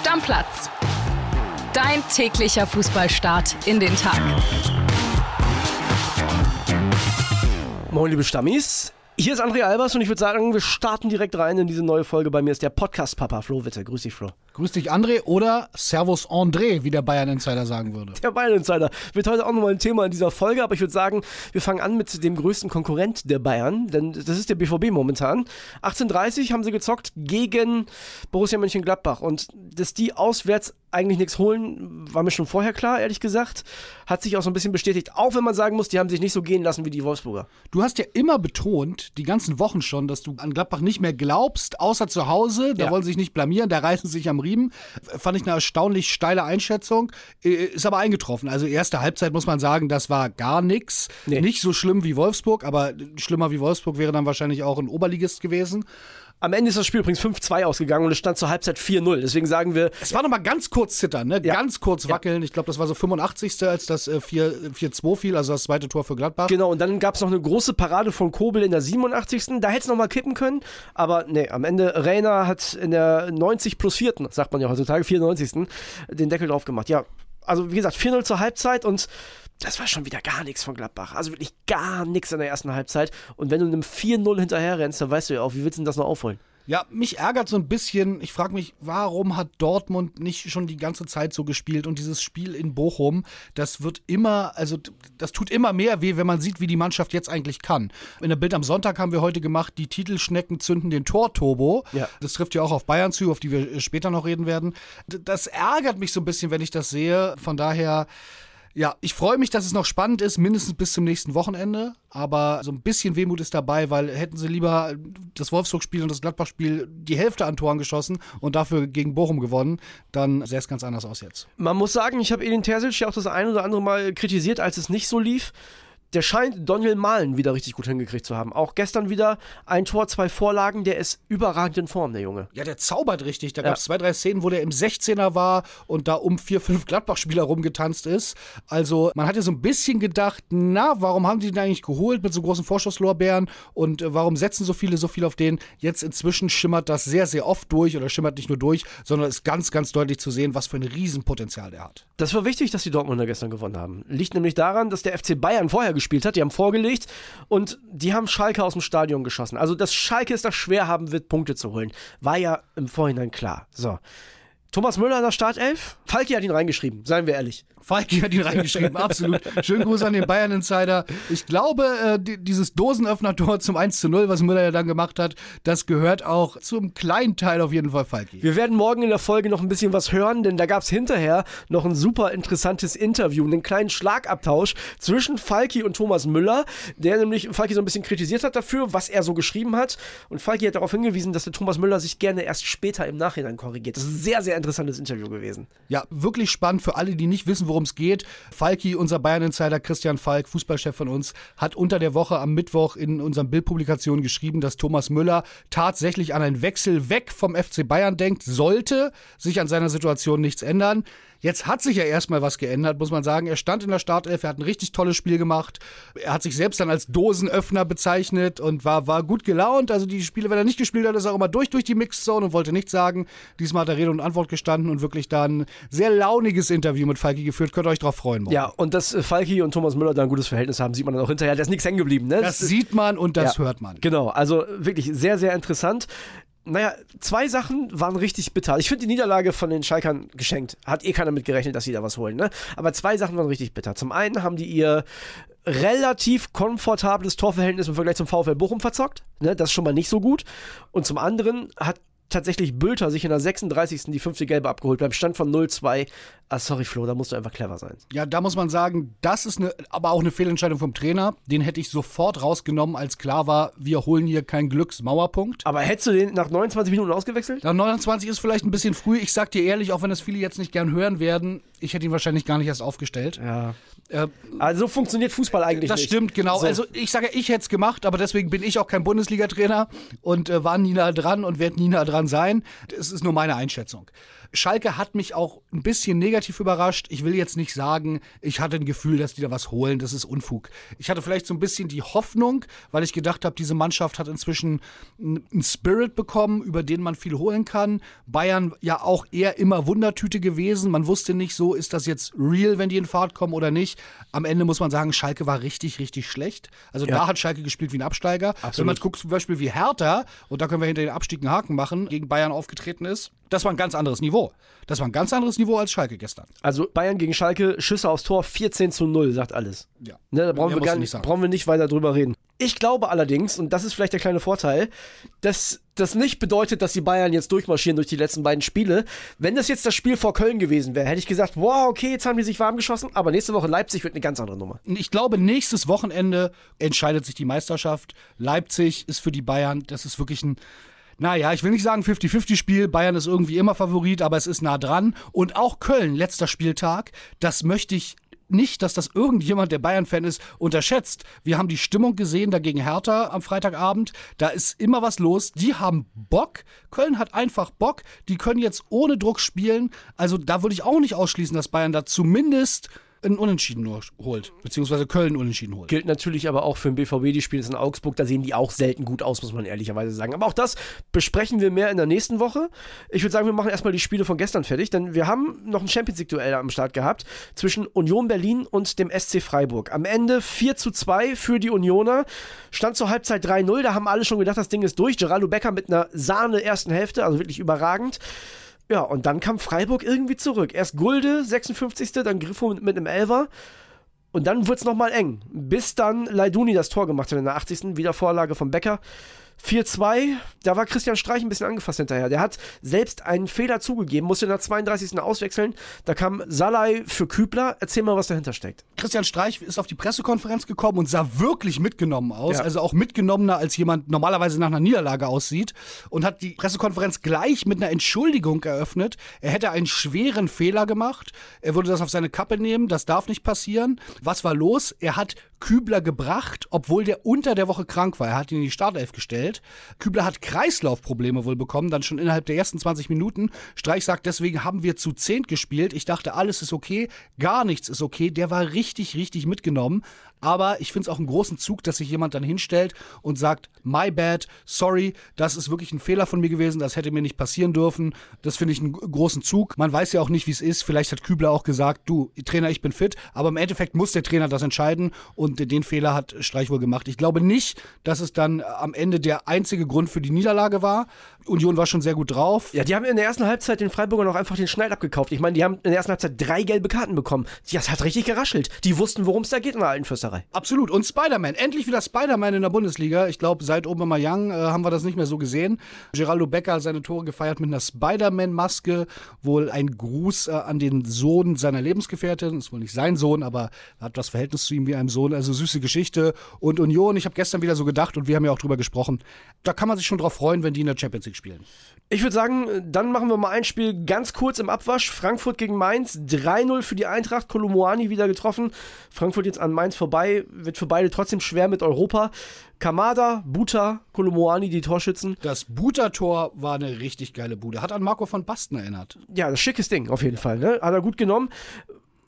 Stammplatz. Dein täglicher Fußballstart in den Tag. Moin, liebe Stammis. Hier ist André Albers und ich würde sagen, wir starten direkt rein in diese neue Folge. Bei mir ist der Podcast-Papa Flo Witte. Grüß dich, Flo. Grüß dich, André, oder Servus André, wie der Bayern-Insider sagen würde. Der Bayern-Insider wird heute auch nochmal ein Thema in dieser Folge, aber ich würde sagen, wir fangen an mit dem größten Konkurrent der Bayern, denn das ist der BVB momentan. 18:30 haben sie gezockt gegen Borussia Mönchengladbach und dass die auswärts eigentlich nichts holen, war mir schon vorher klar, ehrlich gesagt. Hat sich auch so ein bisschen bestätigt, auch wenn man sagen muss, die haben sich nicht so gehen lassen wie die Wolfsburger. Du hast ja immer betont, die ganzen Wochen schon, dass du an Gladbach nicht mehr glaubst, außer zu Hause. Da Ja. wollen sie sich nicht blamieren, da reißen sie sich am Riemen. Fand ich eine erstaunlich steile Einschätzung. Äh, Ist aber eingetroffen. Also erste Halbzeit muss man sagen, das war gar nichts. Nee. Nicht so schlimm wie Wolfsburg, aber schlimmer wie Wolfsburg wäre dann wahrscheinlich auch ein Oberligist gewesen. Am Ende ist das Spiel übrigens 5-2 ausgegangen und es stand zur Halbzeit 4-0. Deswegen sagen wir, Es war noch mal ganz kurz zittern, ne? Ja. ganz kurz Ja. wackeln. Ich glaube, das war so 85. als das äh, 4 4-2 fiel, also das zweite Tor für Gladbach. Genau, und dann gab es noch eine große Parade von Kobel in der 87. Da hätte es nochmal kippen können. Aber nee, am Ende, Reiner hat in der 90 plus 4., sagt man ja heutzutage, 94. den Deckel drauf gemacht. Ja, also wie gesagt, 4-0 zur Halbzeit und das war schon wieder gar nichts von Gladbach. Also wirklich gar nichts in der ersten Halbzeit. Und wenn du einem 4-0 hinterher rennst, dann weißt du ja auch, wie willst du denn das noch aufholen? Ja, mich ärgert so ein bisschen. Ich frage mich, warum hat Dortmund nicht schon die ganze Zeit so gespielt und dieses Spiel in Bochum, das wird immer, also das tut immer mehr weh, wenn man sieht, wie die Mannschaft jetzt eigentlich kann. In der Bild am Sonntag haben wir heute gemacht, die Titelschnecken zünden den Torturbo. Ja. Das trifft ja auch auf Bayern zu, auf die wir äh, später noch reden werden. Das ärgert mich so ein bisschen, wenn ich das sehe. Von daher. Ja, ich freue mich, dass es noch spannend ist, mindestens bis zum nächsten Wochenende. Aber so ein bisschen Wehmut ist dabei, weil hätten sie lieber das Wolfsburg-Spiel und das Gladbach-Spiel die Hälfte an Toren geschossen und dafür gegen Bochum gewonnen, dann sähe es ganz anders aus jetzt. Man muss sagen, ich habe Edin Terzic ja auch das ein oder andere Mal kritisiert, als es nicht so lief. Der scheint Daniel Mahlen wieder richtig gut hingekriegt zu haben. Auch gestern wieder ein Tor, zwei Vorlagen. Der ist überragend in Form, der Junge. Ja, der zaubert richtig. Da Ja. gab es zwei, drei Szenen, wo der im 16er war und da um vier, fünf Gladbach-Spieler rumgetanzt ist. Also man hatte so ein bisschen gedacht, na, warum haben die den eigentlich geholt mit so großen Vorschusslorbeeren und äh, warum setzen so viele so viel auf den? Jetzt inzwischen schimmert das sehr, sehr oft durch oder schimmert nicht nur durch, sondern ist ganz, ganz deutlich zu sehen, was für ein Riesenpotenzial der hat. Das war wichtig, dass die Dortmunder gestern gewonnen haben. Liegt nämlich daran, dass der FC Bayern vorher gespielt hat. Die haben vorgelegt und die haben Schalke aus dem Stadion geschossen. Also, dass Schalke es da schwer haben wird, Punkte zu holen, war ja im Vorhinein klar. So. Thomas Müller in der Startelf. Falki hat ihn reingeschrieben, seien wir ehrlich. Falki hat ihn reingeschrieben, absolut. Schönen Gruß an den Bayern-Insider. Ich glaube, äh, die, dieses Dosenöffner-Tor zum 1 zu 0, was Müller ja dann gemacht hat, das gehört auch zum kleinen Teil auf jeden Fall Falki. Wir werden morgen in der Folge noch ein bisschen was hören, denn da gab es hinterher noch ein super interessantes Interview, einen kleinen Schlagabtausch zwischen Falki und Thomas Müller, der nämlich Falki so ein bisschen kritisiert hat dafür, was er so geschrieben hat. Und Falki hat darauf hingewiesen, dass der Thomas Müller sich gerne erst später im Nachhinein korrigiert. Das ist sehr, sehr interessantes Interview gewesen. Ja, wirklich spannend für alle, die nicht wissen, worum es geht. Falki, unser Bayern-Insider Christian Falk, Fußballchef von uns, hat unter der Woche am Mittwoch in unseren Bildpublikationen geschrieben, dass Thomas Müller tatsächlich an einen Wechsel weg vom FC Bayern denkt, sollte sich an seiner Situation nichts ändern. Jetzt hat sich ja erstmal was geändert, muss man sagen. Er stand in der Startelf, er hat ein richtig tolles Spiel gemacht. Er hat sich selbst dann als Dosenöffner bezeichnet und war, war gut gelaunt. Also die Spiele, wenn er nicht gespielt hat, ist er auch immer durch durch die Mixzone und wollte nichts sagen. Diesmal hat er Rede und Antwort gestanden und wirklich dann ein sehr launiges Interview mit Falki geführt. Könnt ihr euch drauf freuen. morgen. Ja, und dass äh, Falki und Thomas Müller da ein gutes Verhältnis haben, sieht man dann auch hinterher. Da ist nichts hängen geblieben, ne? Das sieht man und das Ja. hört man. Genau, also wirklich sehr, sehr interessant. Naja, zwei Sachen waren richtig bitter. Ich finde die Niederlage von den Schalkern geschenkt. Hat eh keiner mit gerechnet, dass sie da was holen, ne? Aber zwei Sachen waren richtig bitter. Zum einen haben die ihr relativ komfortables Torverhältnis im Vergleich zum VfL Bochum verzockt. Ne? Das ist schon mal nicht so gut. Und zum anderen hat tatsächlich Bülter sich in der 36. die fünfte Gelbe abgeholt beim Stand von 0-2. Ah, sorry Flo, da musst du einfach clever sein. Ja, da muss man sagen, das ist eine, aber auch eine Fehlentscheidung vom Trainer. Den hätte ich sofort rausgenommen, als klar war, wir holen hier keinen Glücksmauerpunkt. Aber hättest du den nach 29 Minuten ausgewechselt? Nach 29 ist vielleicht ein bisschen früh. Ich sag dir ehrlich, auch wenn das viele jetzt nicht gern hören werden, ich hätte ihn wahrscheinlich gar nicht erst aufgestellt. Ja. Äh, Also so funktioniert Fußball eigentlich das nicht. stimmt, genau. So. Also ich sage, ich hätte es gemacht, aber deswegen bin ich auch kein Bundesliga-Trainer und äh, war nie nah dran und werde nie nah dran sein. Das ist nur meine Einschätzung. Schalke hat mich auch ein bisschen negativ überrascht. Ich will jetzt nicht sagen, ich hatte ein Gefühl, dass die da was holen. Das ist Unfug. Ich hatte vielleicht so ein bisschen die Hoffnung, weil ich gedacht habe, diese Mannschaft hat inzwischen einen Spirit bekommen, über den man viel holen kann. Bayern ja auch eher immer Wundertüte gewesen. Man wusste nicht so, ist das jetzt real, wenn die in Fahrt kommen oder nicht. Am Ende muss man sagen, Schalke war richtig, richtig schlecht. Also Ja. da hat Schalke gespielt wie ein Absteiger. Wenn Absolut. man guckt zum Beispiel wie Hertha, und da können wir hinter den Abstieg einen Haken machen, gegen Bayern aufgetreten ist, das war ein ganz anderes Niveau. Das war ein ganz anderes Niveau als Schalke gestern. Also Bayern gegen Schalke, Schüsse aufs Tor, 14 zu 0, sagt alles. Ja. Ne, da brauchen wir, gar nicht, brauchen wir nicht weiter drüber reden. Ich glaube allerdings, und das ist vielleicht der kleine Vorteil, dass das nicht bedeutet, dass die Bayern jetzt durchmarschieren durch die letzten beiden Spiele. Wenn das jetzt das Spiel vor Köln gewesen wäre, hätte ich gesagt, wow, okay, jetzt haben die sich warm geschossen, aber nächste Woche Leipzig wird eine ganz andere Nummer. Ich glaube, nächstes Wochenende entscheidet sich die Meisterschaft. Leipzig ist für die Bayern, das ist wirklich ein, naja, ich will nicht sagen 50-50-Spiel. Bayern ist irgendwie immer Favorit, aber es ist nah dran. Und auch Köln, letzter Spieltag, das möchte ich nicht, dass das irgendjemand, der Bayern-Fan ist, unterschätzt. Wir haben die Stimmung gesehen dagegen Hertha am Freitagabend. Da ist immer was los. Die haben Bock. Köln hat einfach Bock. Die können jetzt ohne Druck spielen. Also da würde ich auch nicht ausschließen, dass Bayern da zumindest einen Unentschieden nur holt. Beziehungsweise Köln Unentschieden holt. Gilt natürlich aber auch für den BVB, die spielen jetzt in Augsburg, da sehen die auch selten gut aus, muss man ehrlicherweise sagen. Aber auch das besprechen wir mehr in der nächsten Woche. Ich würde sagen, wir machen erstmal die Spiele von gestern fertig, denn wir haben noch ein Champions League-Duell am Start gehabt zwischen Union Berlin und dem SC Freiburg. Am Ende 4 zu 2 für die Unioner. Stand zur Halbzeit 3-0, da haben alle schon gedacht, das Ding ist durch. Geraldo Becker mit einer Sahne ersten Hälfte, also wirklich überragend. Ja, und dann kam Freiburg irgendwie zurück. Erst Gulde, 56. Dann Griffo mit, mit einem Elfer. Und dann wurde es nochmal eng. Bis dann Leiduni das Tor gemacht hat in der 80. Wieder Vorlage von Becker. 4-2, da war Christian Streich ein bisschen angefasst hinterher. Der hat selbst einen Fehler zugegeben, musste in der 32. auswechseln. Da kam Salai für Kübler. Erzähl mal, was dahinter steckt. Christian Streich ist auf die Pressekonferenz gekommen und sah wirklich mitgenommen aus. Ja. Also auch mitgenommener, als jemand normalerweise nach einer Niederlage aussieht. Und hat die Pressekonferenz gleich mit einer Entschuldigung eröffnet. Er hätte einen schweren Fehler gemacht. Er würde das auf seine Kappe nehmen. Das darf nicht passieren. Was war los? Er hat Kübler gebracht, obwohl der unter der Woche krank war. Er hat ihn in die Startelf gestellt. Kübler hat Kreislaufprobleme wohl bekommen, dann schon innerhalb der ersten 20 Minuten. Streich sagt, deswegen haben wir zu zehnt gespielt. Ich dachte, alles ist okay, gar nichts ist okay. Der war richtig, richtig mitgenommen. Aber ich finde es auch einen großen Zug, dass sich jemand dann hinstellt und sagt, my bad, sorry, das ist wirklich ein Fehler von mir gewesen, das hätte mir nicht passieren dürfen. Das finde ich einen großen Zug. Man weiß ja auch nicht, wie es ist. Vielleicht hat Kübler auch gesagt, du, Trainer, ich bin fit. Aber im Endeffekt muss der Trainer das entscheiden und den Fehler hat Streich wohl gemacht. Ich glaube nicht, dass es dann am Ende der einzige Grund für die Niederlage war. Union war schon sehr gut drauf. Ja, die haben in der ersten Halbzeit den Freiburgern auch einfach den Schneid abgekauft. Ich meine, die haben in der ersten Halbzeit drei gelbe Karten bekommen. Das hat richtig geraschelt. Die wussten, worum es da geht in der alten Fürsterei. Absolut. Und Spider-Man. Endlich wieder Spider-Man in der Bundesliga. Ich glaube, seit Aubameyang äh, haben wir das nicht mehr so gesehen. Geraldo Becker hat seine Tore gefeiert mit einer Spider-Man-Maske. Wohl ein Gruß äh, an den Sohn seiner Lebensgefährtin. Ist wohl nicht sein Sohn, aber er hat das Verhältnis zu ihm wie einem Sohn. Also süße Geschichte. Und Union, ich habe gestern wieder so gedacht und wir haben ja auch drüber gesprochen. Da kann man sich schon drauf freuen, wenn die in der Champions League spielen. Ich würde sagen, dann machen wir mal ein Spiel ganz kurz im Abwasch. Frankfurt gegen Mainz. 3-0 für die Eintracht. Kolomoani wieder getroffen. Frankfurt jetzt an Mainz vorbei. Wird für beide trotzdem schwer mit Europa. Kamada, Buta, Kolomoani, die Torschützen. Das Buter-Tor war eine richtig geile Bude. Hat an Marco von Basten erinnert. Ja, das schickes Ding auf jeden Fall. Ne? Hat er gut genommen.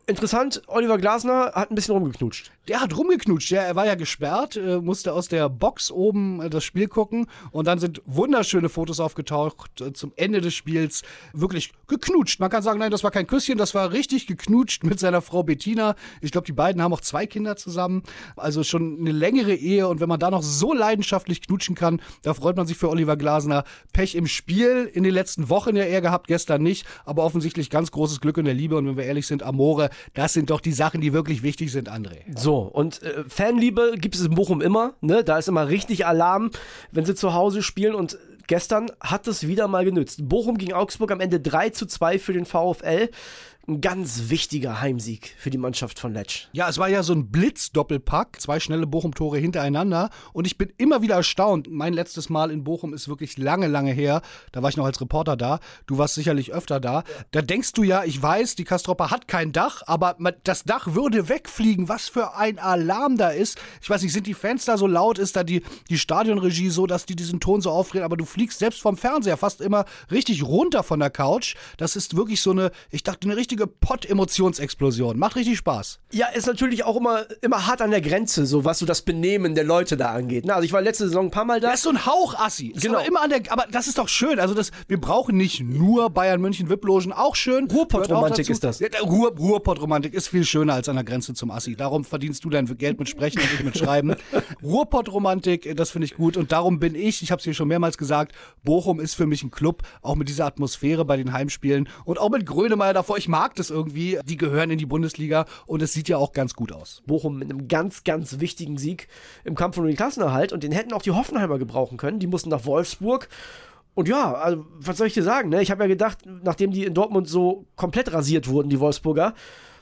Interessant, Oliver Glasner hat ein bisschen rumgeknutscht. Der hat rumgeknutscht, ja, er war ja gesperrt, äh, musste aus der Box oben äh, das Spiel gucken und dann sind wunderschöne Fotos aufgetaucht äh, zum Ende des Spiels. Wirklich geknutscht. Man kann sagen, nein, das war kein Küsschen, das war richtig geknutscht mit seiner Frau Bettina. Ich glaube, die beiden haben auch zwei Kinder zusammen. Also schon eine längere Ehe und wenn man da noch so leidenschaftlich knutschen kann, da freut man sich für Oliver Glasner. Pech im Spiel in den letzten Wochen ja eher gehabt, gestern nicht, aber offensichtlich ganz großes Glück in der Liebe und wenn wir ehrlich sind, Amore, das sind doch die Sachen, die wirklich wichtig sind, André. So, und äh, Fanliebe gibt es in Bochum immer. Ne? Da ist immer richtig Alarm, wenn sie zu Hause spielen. Und gestern hat es wieder mal genützt. Bochum gegen Augsburg am Ende 3 zu 2 für den VfL. Ein ganz wichtiger Heimsieg für die Mannschaft von Letsch. Ja, es war ja so ein Blitz-Doppelpack, zwei schnelle Bochum-Tore hintereinander. Und ich bin immer wieder erstaunt. Mein letztes Mal in Bochum ist wirklich lange, lange her. Da war ich noch als Reporter da. Du warst sicherlich öfter da. Da denkst du ja, ich weiß, die Kastropper hat kein Dach, aber das Dach würde wegfliegen. Was für ein Alarm da ist. Ich weiß nicht, sind die Fans da so laut? Ist da die, die Stadionregie so, dass die diesen Ton so aufdrehen? Aber du fliegst selbst vom Fernseher fast immer richtig runter von der Couch. Das ist wirklich so eine, ich dachte, eine richtige Pott-Emotionsexplosion. Macht richtig Spaß. Ja, ist natürlich auch immer, immer hart an der Grenze, so was so das Benehmen der Leute da angeht. Ne? Also ich war letzte Saison ein paar Mal da. Das ist so ein Hauch-Assi. Genau. Aber immer an der, aber das ist doch schön. Also das, wir brauchen nicht nur Bayern München VIP-Logen, auch schön. Ruhrpott-Romantik ist das. Ja, Ruhr, Ruhrpott-Romantik ist viel schöner als an der Grenze zum Assi. Darum verdienst du dein Geld mit Sprechen und ich mit Schreiben. Ruhrpott-Romantik, das finde ich gut und darum bin ich, ich habe es hier schon mehrmals gesagt, Bochum ist für mich ein Club, auch mit dieser Atmosphäre bei den Heimspielen und auch mit Grönemeyer davor. Ich mag das irgendwie. Die gehören in die Bundesliga und es sieht ja auch ganz gut aus. Bochum mit einem ganz, ganz wichtigen Sieg im Kampf um den Klassenerhalt und den hätten auch die Hoffenheimer gebrauchen können. Die mussten nach Wolfsburg. Und ja, also, was soll ich dir sagen? Ne? Ich habe ja gedacht, nachdem die in Dortmund so komplett rasiert wurden, die Wolfsburger,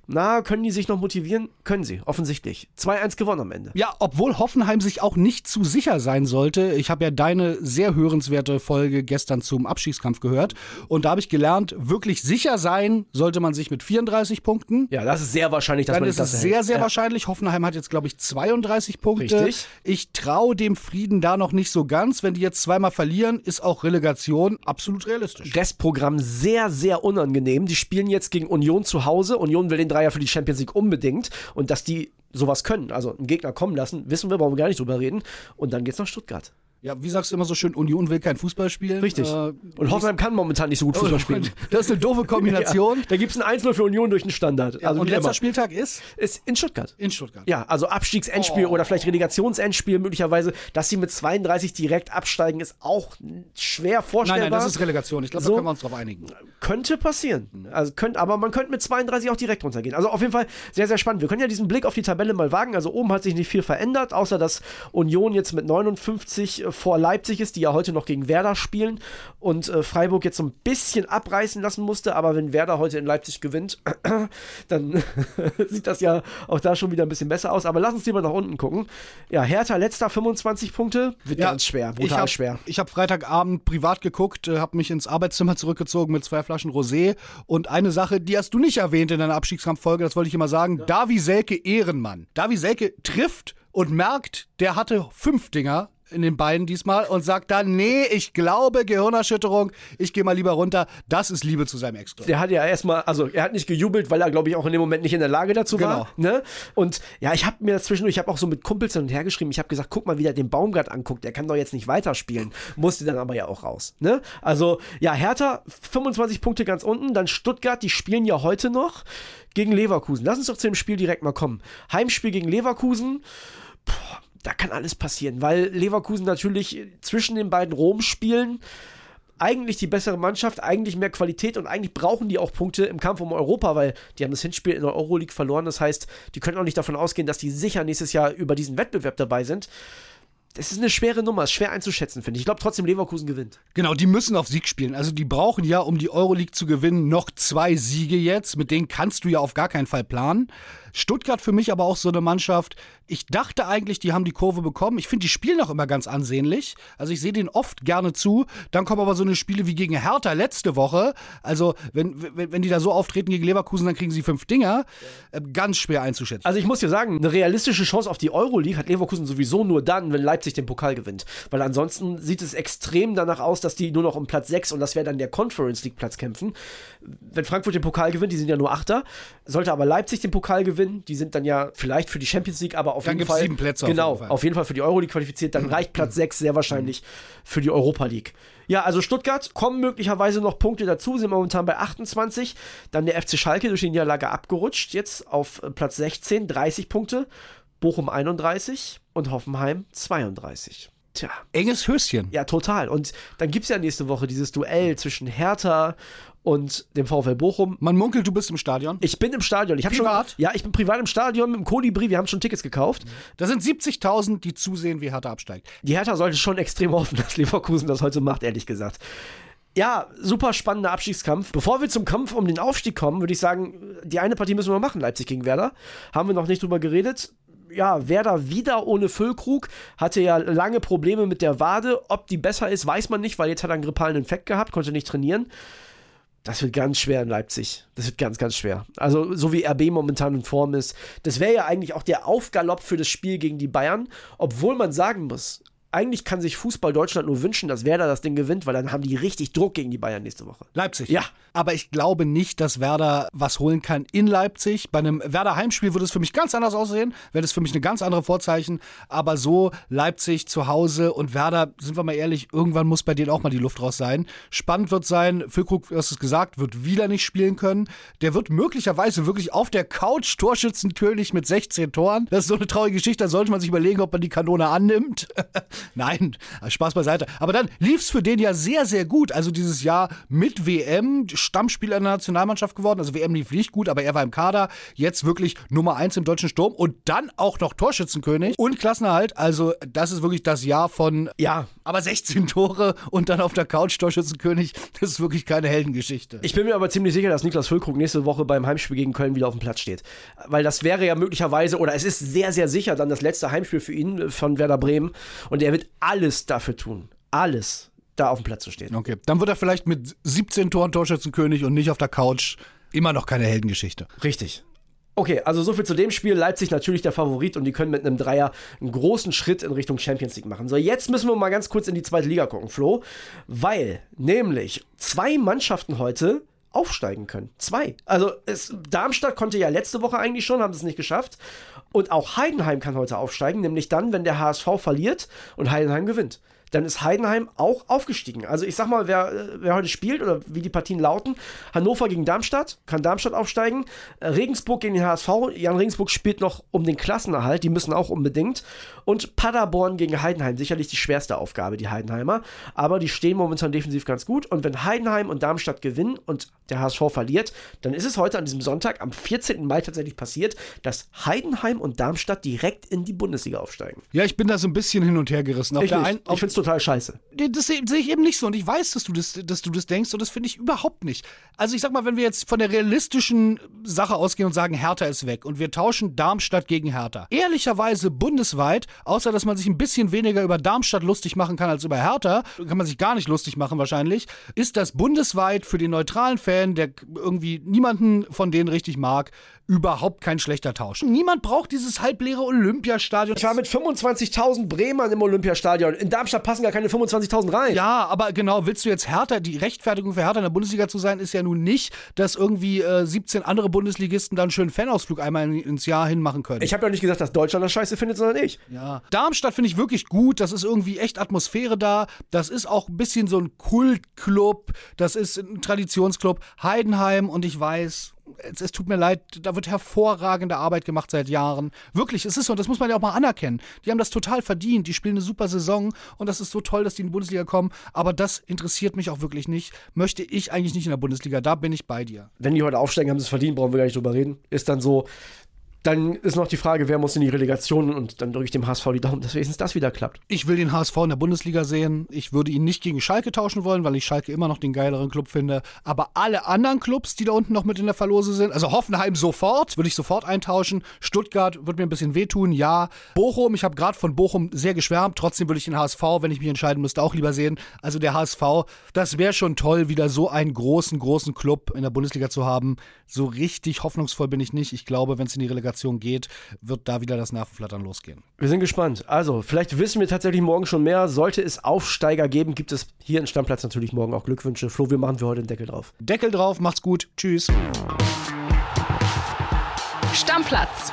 na, können die sich noch motivieren? Können sie, offensichtlich. 2-1 gewonnen am Ende. Ja, obwohl Hoffenheim sich auch nicht zu sicher sein sollte. Ich habe ja deine sehr hörenswerte Folge gestern zum Abschießkampf gehört. Und da habe ich gelernt, wirklich sicher sein sollte man sich mit 34 Punkten. Ja, das ist sehr wahrscheinlich, dass Dann man ist das es sehr, hält. sehr ja. wahrscheinlich. Hoffenheim hat jetzt, glaube ich, 32 Punkte. Richtig. Ich traue dem Frieden da noch nicht so ganz. Wenn die jetzt zweimal verlieren, ist auch Relegation absolut realistisch. Restprogramm sehr, sehr unangenehm. Die spielen jetzt gegen Union zu Hause. Union will den Dreier für die Champions League unbedingt. Und dass die sowas können, also einen Gegner kommen lassen, wissen wir, brauchen wir gar nicht drüber reden. Und dann geht's nach Stuttgart. Ja, wie sagst du immer so schön, Union will kein Fußball spielen. Richtig. Äh, Und Hoffenheim kann momentan nicht so gut Fußball spielen. Das ist eine doofe Kombination. Ja, da gibt's ein 1-0 für Union durch den Standard. Also und letzter immer. Spieltag ist ist in Stuttgart. in Stuttgart. Ja, also Abstiegsendspiel Oh. oder vielleicht Relegationsendspiel möglicherweise. Dass sie mit 32 direkt absteigen, ist auch schwer Nein, vorstellbar. nein, das ist Relegation. Ich glaube, So. da können wir uns drauf einigen. Könnte passieren. Also könnt, aber man könnte mit 32 auch direkt runtergehen. Also auf jeden Fall sehr, sehr spannend. Wir können ja diesen Blick auf die Tabelle mal wagen. Also oben hat sich nicht viel verändert, außer dass Union jetzt mit 59 vor Leipzig ist, die ja heute noch gegen Werder spielen und äh, Freiburg jetzt so ein bisschen abreißen lassen musste. Aber wenn Werder heute in Leipzig gewinnt, dann sieht das ja auch da schon wieder ein bisschen besser aus. Aber lass uns lieber nach unten gucken. Ja, Hertha letzter 25 Punkte. Wird ganz schwer, brutal ich hab, schwer. Ich habe Freitagabend privat geguckt, äh, habe mich ins Arbeitszimmer zurückgezogen mit zwei Flaschen Rosé. Und eine Sache, die hast du nicht erwähnt in deiner Abstiegskampffolge, das wollte ich immer sagen. Davi Selke Ehrenmann. Davi Selke trifft und merkt, der hatte fünf Dinger in den Beinen diesmal und sagt dann, nee, ich glaube, Gehirnerschütterung, ich gehe mal lieber runter. Das ist Liebe zu seinem Ex-Club. Der hat ja erstmal, also er hat nicht gejubelt, weil er, glaube ich, auch in dem Moment nicht in der Lage dazu war. Ne? Und ja, ich habe mir zwischendurch, ich habe auch so mit Kumpels hin und her geschrieben, ich habe gesagt, guck mal, wie der den Baumgart anguckt, der kann doch jetzt nicht weiterspielen. Musste dann aber ja auch raus. Ne? Also, ja, Hertha, 25 Punkte ganz unten, dann Stuttgart, die spielen ja heute noch gegen Leverkusen. Lass uns doch zu dem Spiel direkt mal kommen. Heimspiel gegen Leverkusen. Puh, da kann alles passieren, weil Leverkusen natürlich zwischen den beiden Rom-Spielen eigentlich die bessere Mannschaft, eigentlich mehr Qualität und eigentlich brauchen die auch Punkte im Kampf um Europa, weil die haben das Hinspiel in der Euroleague verloren. Das heißt, die können auch nicht davon ausgehen, dass die sicher nächstes Jahr über diesen Wettbewerb dabei sind. Das ist eine schwere Nummer, ist schwer einzuschätzen, finde ich. Ich glaube trotzdem, Leverkusen gewinnt. Genau, die müssen auf Sieg spielen. Also die brauchen ja, um die Euroleague zu gewinnen, noch zwei Siege jetzt. Mit denen kannst du ja auf gar keinen Fall planen. Stuttgart für mich aber auch so eine Mannschaft. Ich dachte eigentlich, die haben die Kurve bekommen. Ich finde, die spielen auch immer ganz ansehnlich. Also ich sehe denen oft gerne zu. Dann kommen aber so eine Spiele wie gegen Hertha letzte Woche. Also wenn, wenn, wenn die da so auftreten gegen Leverkusen, dann kriegen sie fünf Dinger. Äh, Ganz schwer einzuschätzen. Also ich muss dir sagen, eine realistische Chance auf die Euroleague hat Leverkusen sowieso nur dann, wenn Leipzig den Pokal gewinnt. Weil ansonsten sieht es extrem danach aus, dass die nur noch um Platz 6 und das wäre dann der Conference League Platz kämpfen. Wenn Frankfurt den Pokal gewinnt, die sind ja nur Achter, sollte aber Leipzig den Pokal gewinnen, die sind dann ja vielleicht für die Champions League, aber auf Dann jeden Fall sieben Plätze auf genau, jeden Fall. auf jeden Fall für die Euroleague qualifiziert, dann reicht Platz 6 sehr wahrscheinlich für die Europa League. Ja, also Stuttgart kommen möglicherweise noch Punkte dazu, sind momentan bei 28. Dann der FC Schalke durch die Niederlage abgerutscht, jetzt auf äh, Platz 16, 30 Punkte. Bochum 31 und Hoffenheim 32. Tja, Enges Höschen. ja, total. Und dann gibt es ja nächste Woche dieses Duell zwischen Hertha und dem VfL Bochum. Man munkelt, du bist im Stadion. Ich bin im Stadion. Ich habe schon Privat? Ja, ich bin privat im Stadion mit dem Kolibri. Wir haben schon Tickets gekauft. Da sind 70.000, die zusehen, wie Hertha absteigt. Die Hertha sollte schon extrem hoffen, dass Leverkusen das heute macht, ehrlich gesagt. Ja, super spannender Abstiegskampf. Bevor wir zum Kampf um den Aufstieg kommen, würde ich sagen, die eine Partie müssen wir machen, Leipzig gegen Werder. Haben wir noch nicht drüber geredet. Ja, Werder wieder ohne Füllkrug, hatte ja lange Probleme mit der Wade. Ob die besser ist, weiß man nicht, weil jetzt hat er einen grippalen Infekt gehabt, konnte nicht trainieren. Das wird ganz schwer in Leipzig. Das wird ganz, ganz schwer. Also, so wie RB momentan in Form ist. Das wäre ja eigentlich auch der Aufgalopp für das Spiel gegen die Bayern. Obwohl man sagen muss, eigentlich kann sich Fußball Deutschland nur wünschen, dass Werder das Ding gewinnt, weil dann haben die richtig Druck gegen die Bayern nächste Woche. Leipzig. Ja. Aber ich glaube nicht, dass Werder was holen kann in Leipzig. Bei einem Werder Heimspiel würde es für mich ganz anders aussehen, wäre das für mich eine ganz andere Vorzeichen. Aber so Leipzig zu Hause und Werder, sind wir mal ehrlich, irgendwann muss bei denen auch mal die Luft raus sein. Spannend wird sein, Füllkrug, du hast es gesagt, wird wieder nicht spielen können. Der wird möglicherweise wirklich auf der Couch Torschützenkönig mit 16 Toren. Das ist so eine traurige Geschichte, da sollte man sich überlegen, ob man die Kanone annimmt. Nein, Spaß beiseite. Aber dann lief es für den ja sehr, sehr gut. Also dieses Jahr mit WM, Stammspieler in der Nationalmannschaft geworden. Also WM lief nicht gut, aber er war im Kader. Jetzt wirklich Nummer eins im deutschen Sturm und dann auch noch Torschützenkönig und Klassenerhalt. Also das ist wirklich das Jahr von, ja, aber 16 Tore und dann auf der Couch Torschützenkönig. Das ist wirklich keine Heldengeschichte. Ich bin mir aber ziemlich sicher, dass Niklas Füllkrug nächste Woche beim Heimspiel gegen Köln wieder auf dem Platz steht. Weil das wäre ja möglicherweise, oder es ist sehr, sehr sicher dann das letzte Heimspiel für ihn von Werder Bremen. Und er wird alles dafür tun. Alles, da auf dem Platz zu stehen. Okay, dann wird er vielleicht mit 17 Toren Torschützenkönig und nicht auf der Couch. Immer noch keine Heldengeschichte. Richtig. Okay, also so viel zu dem Spiel. Leipzig natürlich der Favorit und die können mit einem Dreier einen großen Schritt in Richtung Champions League machen. So, jetzt müssen wir mal ganz kurz in die zweite Liga gucken, Flo. Weil nämlich zwei Mannschaften heute aufsteigen können. Zwei. Also es, Darmstadt konnte ja letzte Woche eigentlich schon, haben es nicht geschafft. Und auch Heidenheim kann heute aufsteigen, nämlich dann, wenn der HSV verliert und Heidenheim gewinnt dann ist Heidenheim auch aufgestiegen. Also ich sag mal, wer, äh, wer heute spielt oder wie die Partien lauten, Hannover gegen Darmstadt, kann Darmstadt aufsteigen, äh, Regensburg gegen den HSV, Jan Regensburg spielt noch um den Klassenerhalt, die müssen auch unbedingt und Paderborn gegen Heidenheim, sicherlich die schwerste Aufgabe, die Heidenheimer, aber die stehen momentan defensiv ganz gut und wenn Heidenheim und Darmstadt gewinnen und der HSV verliert, dann ist es heute an diesem Sonntag am 14. Mai tatsächlich passiert, dass Heidenheim und Darmstadt direkt in die Bundesliga aufsteigen. Ja, ich bin da so ein bisschen hin und her gerissen. Auf ich ich finde es total scheiße. Das sehe seh ich eben nicht so und ich weiß, dass du das, dass du das denkst und das finde ich überhaupt nicht. Also ich sag mal, wenn wir jetzt von der realistischen Sache ausgehen und sagen, Hertha ist weg und wir tauschen Darmstadt gegen Hertha. Ehrlicherweise bundesweit, außer dass man sich ein bisschen weniger über Darmstadt lustig machen kann als über Hertha, kann man sich gar nicht lustig machen wahrscheinlich, ist das bundesweit für den neutralen Fan, der irgendwie niemanden von denen richtig mag, überhaupt kein schlechter Tausch. Niemand braucht dieses halbleere Olympiastadion. Ich war mit 25.000 Bremern im Olympiastadion. In Darmstadt passen gar keine 25.000 rein. Ja, aber genau, willst du jetzt Hertha, die Rechtfertigung für Hertha in der Bundesliga zu sein, ist ja nun nicht, dass irgendwie äh, 17 andere Bundesligisten dann einen schönen Fanausflug einmal ins Jahr hinmachen können. Ich habe ja nicht gesagt, dass Deutschland das scheiße findet, sondern ich. Ja. Darmstadt finde ich wirklich gut. Das ist irgendwie echt Atmosphäre da. Das ist auch ein bisschen so ein Kultclub. Das ist ein Traditionsclub. Heidenheim und ich weiß, es, es, tut mir leid, da wird hervorragende Arbeit gemacht seit Jahren. Wirklich, es ist so, das muss man ja auch mal anerkennen. Die haben das total verdient, die spielen eine super Saison und das ist so toll, dass die in die Bundesliga kommen, aber das interessiert mich auch wirklich nicht. Möchte ich eigentlich nicht in der Bundesliga, da bin ich bei dir. Wenn die heute aufsteigen, haben sie es verdient, brauchen wir gar nicht drüber reden. Ist dann so, dann ist noch die Frage, wer muss in die Relegation und dann drücke ich dem HSV die Daumen, dass wenigstens das wieder klappt. Ich will den HSV in der Bundesliga sehen. Ich würde ihn nicht gegen Schalke tauschen wollen, weil ich Schalke immer noch den geileren Club finde. Aber alle anderen Clubs, die da unten noch mit in der Verlose sind, also Hoffenheim sofort, würde ich sofort eintauschen. Stuttgart wird mir ein bisschen wehtun, ja. Bochum, ich habe gerade von Bochum sehr geschwärmt. Trotzdem würde ich den HSV, wenn ich mich entscheiden müsste, auch lieber sehen. Also der HSV, das wäre schon toll, wieder so einen großen, großen Club in der Bundesliga zu haben. So richtig hoffnungsvoll bin ich nicht. Ich glaube, wenn es in die Relegation geht, wird da wieder das Nervenflattern losgehen. Wir sind gespannt. Also, vielleicht wissen wir tatsächlich morgen schon mehr. Sollte es Aufsteiger geben, gibt es hier in Stammplatz natürlich morgen auch Glückwünsche. Flo, wir machen für heute den Deckel drauf. Deckel drauf, macht's gut. Tschüss. Stammplatz.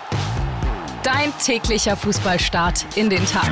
Dein täglicher Fußballstart in den Tag.